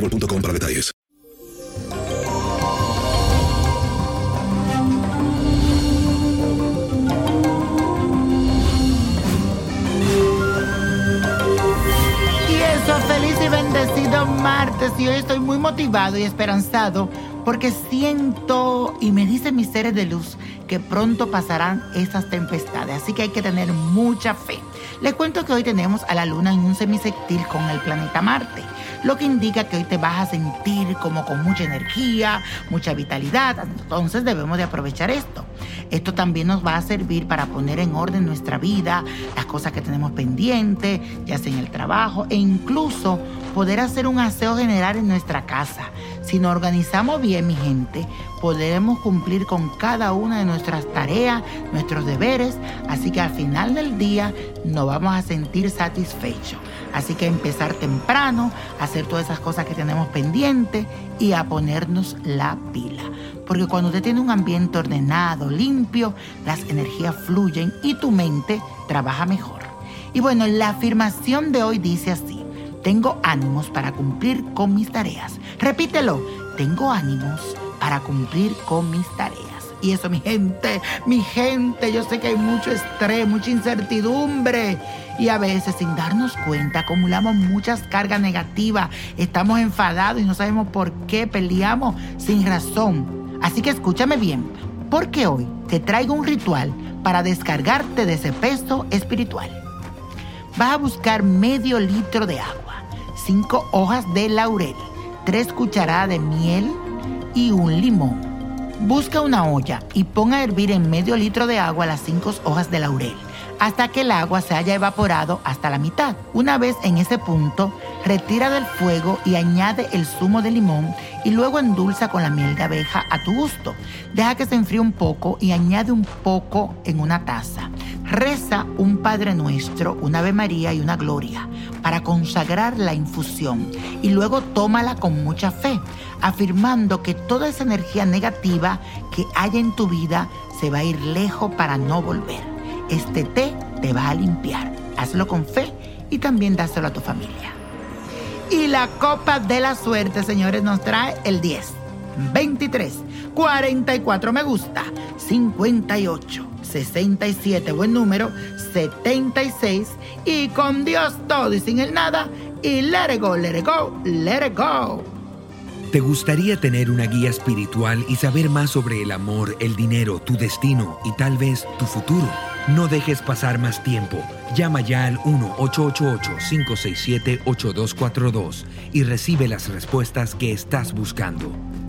boostmobile.com para detalles. Y eso, feliz y bendecido martes. Y hoy estoy muy motivado y esperanzado porque siento y me dicen mis seres de luz que pronto pasarán estas tempestades. Así que hay que tener mucha fe. Les cuento que hoy tenemos a la luna en un semisectil con el planeta Marte, lo que indica que hoy te vas a sentir como con mucha energía, mucha vitalidad. Entonces debemos de aprovechar esto. Esto también nos va a servir para poner en orden nuestra vida, las cosas que tenemos pendientes, ya sea en el trabajo e incluso poder hacer un aseo general en nuestra casa. Si nos organizamos bien, mi gente, podremos cumplir con cada una de nuestras tareas, nuestros deberes, así que al final del día nos vamos a sentir satisfechos. Así que empezar temprano, hacer todas esas cosas que tenemos pendientes y a ponernos la pila. Porque cuando usted tiene un ambiente ordenado, limpio, las energías fluyen y tu mente trabaja mejor. Y bueno, la afirmación de hoy dice así. Tengo ánimos para cumplir con mis tareas. Repítelo. Tengo ánimos para cumplir con mis tareas. Y eso, mi gente, mi gente, yo sé que hay mucho estrés, mucha incertidumbre. Y a veces sin darnos cuenta acumulamos muchas cargas negativas. Estamos enfadados y no sabemos por qué peleamos sin razón. Así que escúchame bien, porque hoy te traigo un ritual para descargarte de ese peso espiritual. Vas a buscar medio litro de agua, cinco hojas de laurel, tres cucharadas de miel y un limón. Busca una olla y pon a hervir en medio litro de agua las cinco hojas de laurel hasta que el agua se haya evaporado hasta la mitad. Una vez en ese punto, retira del fuego y añade el zumo de limón y luego endulza con la miel de abeja a tu gusto. Deja que se enfríe un poco y añade un poco en una taza. Reza un Padre Nuestro, una Ave María y una Gloria para consagrar la infusión y luego tómala con mucha fe, afirmando que toda esa energía negativa que haya en tu vida se va a ir lejos para no volver. Este té te va a limpiar. Hazlo con fe y también dáselo a tu familia. Y la copa de la suerte, señores, nos trae el 10, 23, 44 me gusta, 58, 67, buen número, 76 y con Dios todo y sin el nada y let it go, let it go, let it go. ¿Te gustaría tener una guía espiritual y saber más sobre el amor, el dinero, tu destino y tal vez tu futuro? No dejes pasar más tiempo. Llama ya al 1-888-567-8242 y recibe las respuestas que estás buscando.